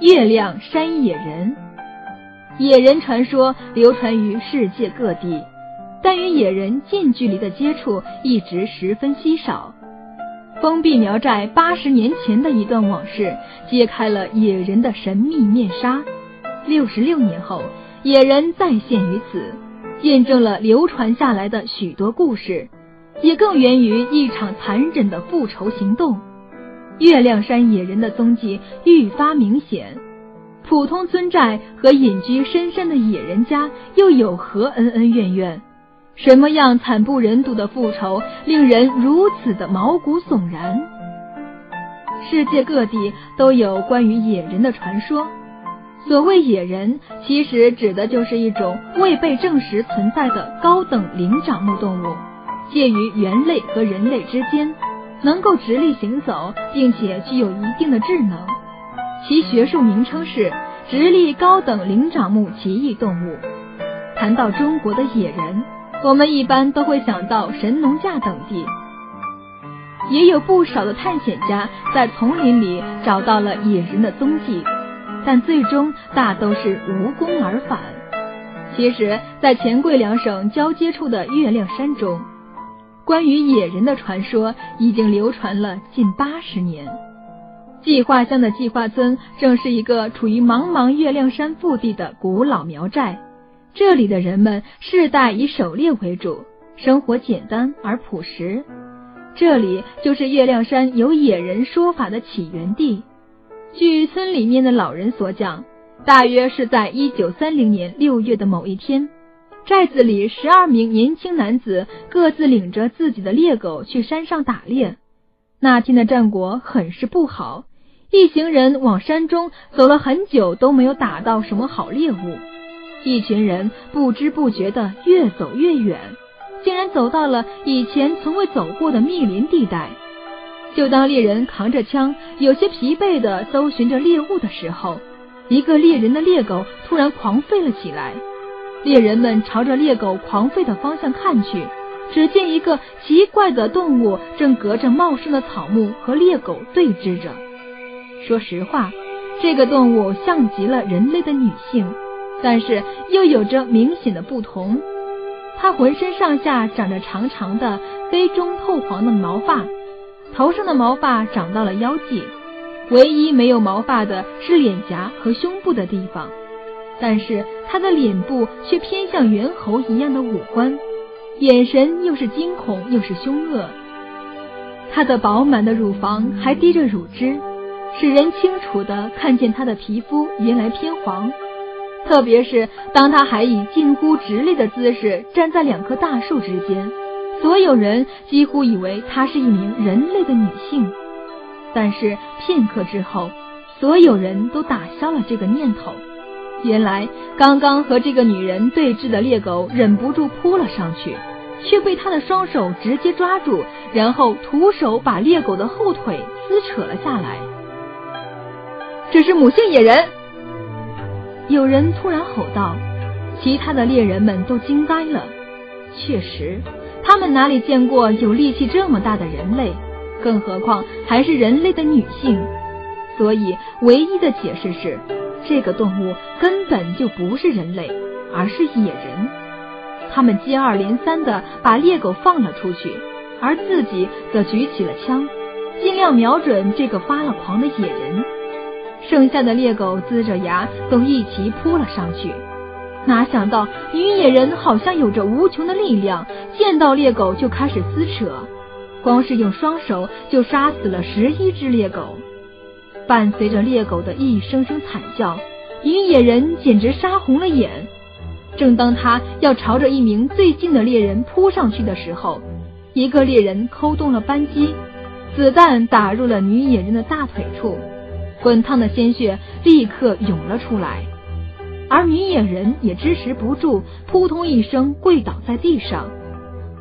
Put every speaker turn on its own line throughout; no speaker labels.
月亮山野人。野人传说流传于世界各地，但与野人近距离的接触一直十分稀少。封闭苗寨八十年前的一段往事，揭开了野人的神秘面纱。六十六年后，野人再现于此，见证了流传下来的许多故事，也更源于一场残忍的复仇行动。月亮山野人的踪迹愈发明显。普通村寨和隐居深山的野人家又有何恩恩怨怨？什么样惨不忍睹的复仇，令人如此的毛骨悚然？世界各地都有关于野人的传说。所谓野人，其实指的就是一种未被证实存在的高等灵长目动物，介于猿类和人类之间。能够直立行走，并且具有一定的智能，其学术名称是直立高等灵长目奇异动物。谈到中国的野人，我们一般都会想到神农架等地，也有不少的探险家在丛林里找到了野人的踪迹，但最终大都是无功而返。其实，在黔桂两省交接处的月亮山中。关于野人的传说已经流传了近八十年。计划乡的计划村正是一个处于茫茫月亮山腹地的古老苗寨，这里的人们世代以狩猎为主，生活简单而朴实。这里就是月亮山有野人说法的起源地。据村里面的老人所讲，大约是在一九三零年六月的某一天。寨子里十二名年轻男子各自领着自己的猎狗去山上打猎。那天的战果很是不好，一行人往山中走了很久都没有打到什么好猎物。一群人不知不觉的越走越远，竟然走到了以前从未走过的密林地带。就当猎人扛着枪，有些疲惫的搜寻着猎物的时候，一个猎人的猎狗突然狂吠了起来。猎人们朝着猎狗狂吠的方向看去，只见一个奇怪的动物正隔着茂盛的草木和猎狗对峙着。说实话，这个动物像极了人类的女性，但是又有着明显的不同。它浑身上下长着长长的黑中透黄的毛发，头上的毛发长到了腰际，唯一没有毛发的是脸颊和胸部的地方。但是他的脸部却偏向猿猴一样的五官，眼神又是惊恐又是凶恶。他的饱满的乳房还滴着乳汁，使人清楚的看见他的皮肤原来偏黄。特别是当他还以近乎直立的姿势站在两棵大树之间，所有人几乎以为她是一名人类的女性。但是片刻之后，所有人都打消了这个念头。原来刚刚和这个女人对峙的猎狗忍不住扑了上去，却被他的双手直接抓住，然后徒手把猎狗的后腿撕扯了下来。这是母性野人！有人突然吼道，其他的猎人们都惊呆了。确实，他们哪里见过有力气这么大的人类，更何况还是人类的女性？所以，唯一的解释是。这个动物根本就不是人类，而是野人。他们接二连三的把猎狗放了出去，而自己则举起了枪，尽量瞄准这个发了狂的野人。剩下的猎狗龇着牙，都一齐扑了上去。哪想到女野人好像有着无穷的力量，见到猎狗就开始撕扯，光是用双手就杀死了十一只猎狗。伴随着猎狗的一声声惨叫，女野人简直杀红了眼。正当他要朝着一名最近的猎人扑上去的时候，一个猎人扣动了扳机，子弹打入了女野人的大腿处，滚烫的鲜血立刻涌了出来，而女野人也支持不住，扑通一声跪倒在地上。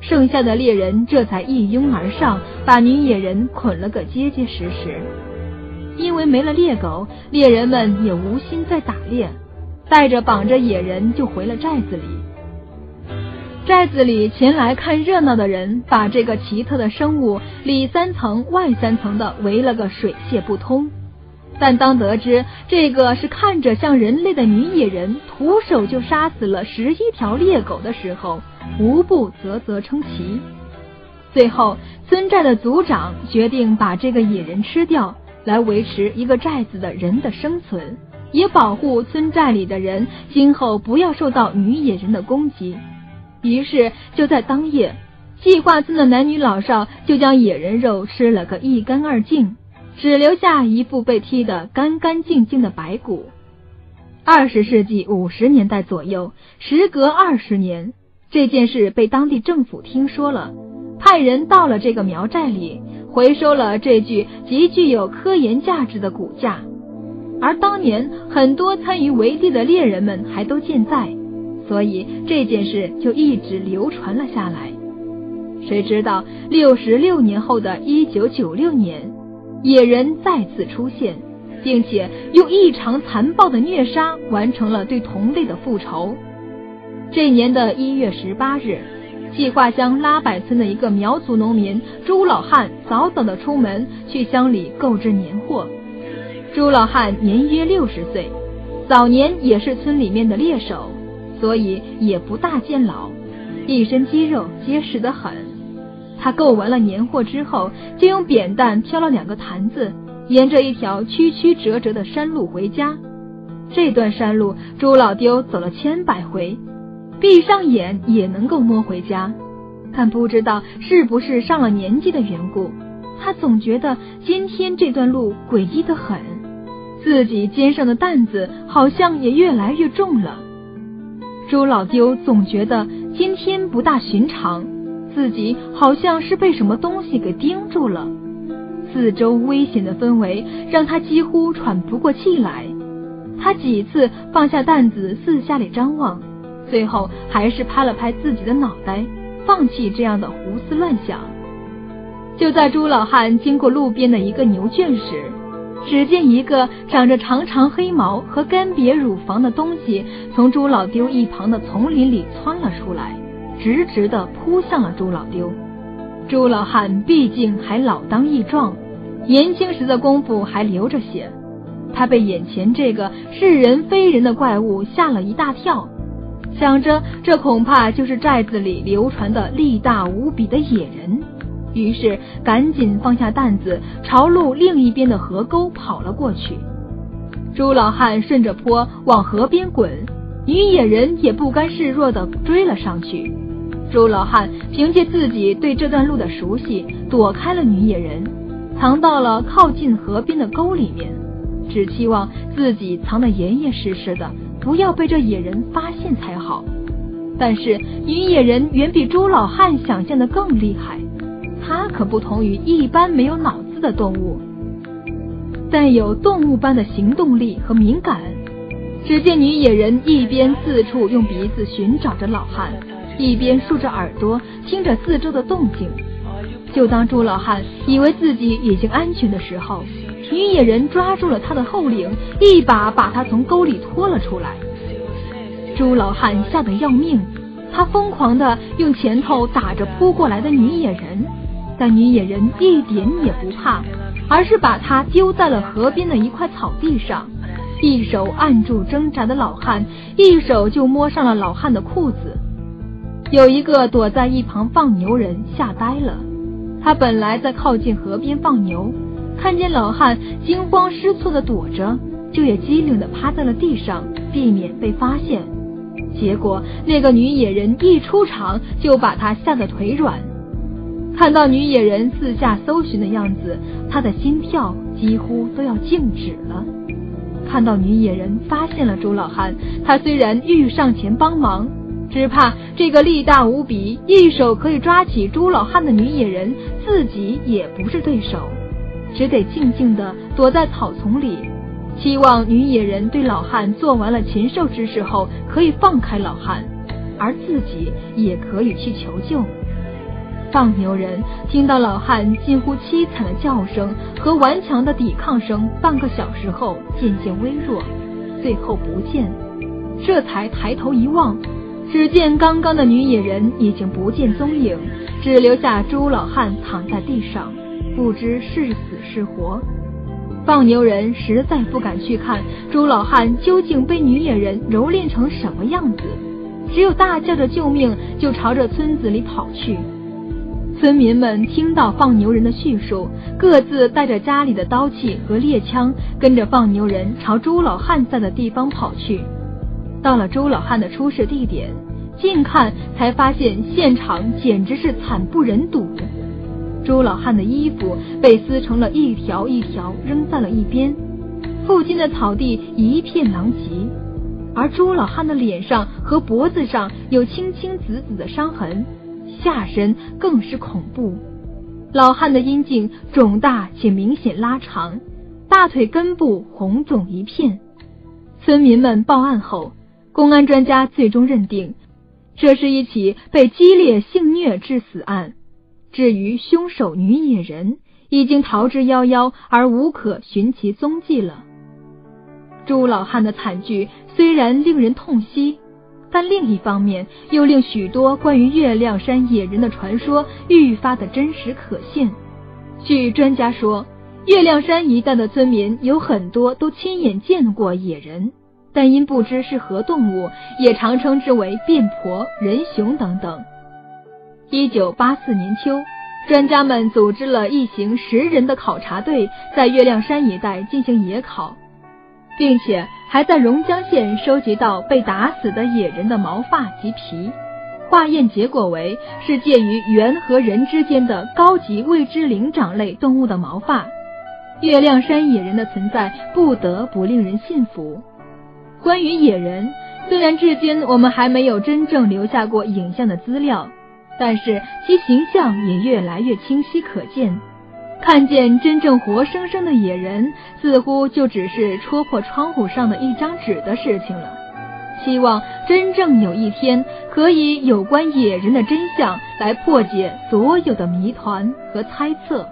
剩下的猎人这才一拥而上，把女野人捆了个结结实实。因为没了猎狗，猎人们也无心再打猎，带着绑着野人就回了寨子里。寨子里前来看热闹的人，把这个奇特的生物里三层外三层的围了个水泄不通。但当得知这个是看着像人类的女野人，徒手就杀死了十一条猎狗的时候，无不啧啧称奇。最后，村寨的族长决定把这个野人吃掉，来维持一个寨子的人的生存，也保护村寨里的人今后不要受到女野人的攻击。于是，就在当夜，计划村的男女老少就将野人肉吃了个一干二净。只留下一副被踢得干干净净的白骨。二十世纪五十年代左右，时隔二十年，这件事被当地政府听说了，派人到了这个苗寨里，回收了这具极具有科研价值的骨架。而当年很多参与围地的猎人们还都健在，所以这件事就一直流传了下来。谁知道六十六年后的一九九六年。野人再次出现，并且用异常残暴的虐杀完成了对同类的复仇。这年的一月十八日，计划乡拉柏村的一个苗族农民朱老汉早早的出门去乡里购置年货。朱老汉年约六十岁，早年也是村里面的猎手，所以也不大见老，一身肌肉结实的很。他购完了年货之后，就用扁担挑了两个坛子，沿着一条曲曲折折的山路回家。这段山路，朱老丢走了千百回，闭上眼也能够摸回家。但不知道是不是上了年纪的缘故，他总觉得今天这段路诡异的很，自己肩上的担子好像也越来越重了。朱老丢总觉得今天不大寻常。自己好像是被什么东西给盯住了，四周危险的氛围让他几乎喘不过气来。他几次放下担子，四下里张望，最后还是拍了拍自己的脑袋，放弃这样的胡思乱想。就在朱老汉经过路边的一个牛圈时，只见一个长着长长黑毛和干瘪乳房的东西从朱老丢一旁的丛林里窜了出来。直直的扑向了朱老丢。朱老汉毕竟还老当益壮，年轻时的功夫还流着血。他被眼前这个是人非人的怪物吓了一大跳，想着这恐怕就是寨子里流传的力大无比的野人，于是赶紧放下担子，朝路另一边的河沟跑了过去。朱老汉顺着坡往河边滚，女野人也不甘示弱的追了上去。朱老汉凭借自己对这段路的熟悉，躲开了女野人，藏到了靠近河边的沟里面，只期望自己藏得严严实实的，不要被这野人发现才好。但是女野人远比朱老汉想象的更厉害，她可不同于一般没有脑子的动物，带有动物般的行动力和敏感。只见女野人一边四处用鼻子寻找着老汉。一边竖着耳朵听着四周的动静，就当朱老汉以为自己已经安全的时候，女野人抓住了他的后领，一把把他从沟里拖了出来。朱老汉吓得要命，他疯狂的用拳头打着扑过来的女野人，但女野人一点也不怕，而是把他丢在了河边的一块草地上，一手按住挣扎的老汉，一手就摸上了老汉的裤子。有一个躲在一旁放牛人吓呆了，他本来在靠近河边放牛，看见老汉惊慌失措的躲着，就也机灵的趴在了地上，避免被发现。结果那个女野人一出场，就把他吓得腿软。看到女野人四下搜寻的样子，他的心跳几乎都要静止了。看到女野人发现了朱老汉，他虽然欲上前帮忙。只怕这个力大无比、一手可以抓起朱老汉的女野人，自己也不是对手，只得静静地躲在草丛里，期望女野人对老汉做完了禽兽之事后，可以放开老汉，而自己也可以去求救。放牛人听到老汉近乎凄惨的叫声和顽强的抵抗声，半个小时后渐渐微弱，最后不见，这才抬头一望。只见刚刚的女野人已经不见踪影，只留下朱老汉躺在地上，不知是死是活。放牛人实在不敢去看朱老汉究竟被女野人蹂躏成什么样子，只有大叫着救命，就朝着村子里跑去。村民们听到放牛人的叙述，各自带着家里的刀器和猎枪，跟着放牛人朝朱老汉在的地方跑去。到了朱老汉的出事地点，近看才发现现场简直是惨不忍睹。朱老汉的衣服被撕成了一条一条，扔在了一边。附近的草地一片狼藉，而朱老汉的脸上和脖子上有青青紫紫的伤痕，下身更是恐怖。老汉的阴茎肿大且明显拉长，大腿根部红肿一片。村民们报案后，公安专家最终认定，这是一起被激烈性虐致死案。至于凶手女野人，已经逃之夭夭，而无可寻其踪迹了。朱老汉的惨剧虽然令人痛惜，但另一方面又令许多关于月亮山野人的传说愈发的真实可信。据专家说，月亮山一带的村民有很多都亲眼见过野人，但因不知是何动物，也常称之为变婆、人熊等等。一九八四年秋，专家们组织了一行十人的考察队，在月亮山一带进行野考，并且还在榕江县收集到被打死的野人的毛发及皮。化验结果为是介于猿和人之间的高级未知灵长类动物的毛发。月亮山野人的存在不得不令人信服。关于野人，虽然至今我们还没有真正留下过影像的资料。但是其形象也越来越清晰可见，看见真正活生生的野人，似乎就只是戳破窗户上的一张纸的事情了。希望真正有一天，可以有关野人的真相来破解所有的谜团和猜测。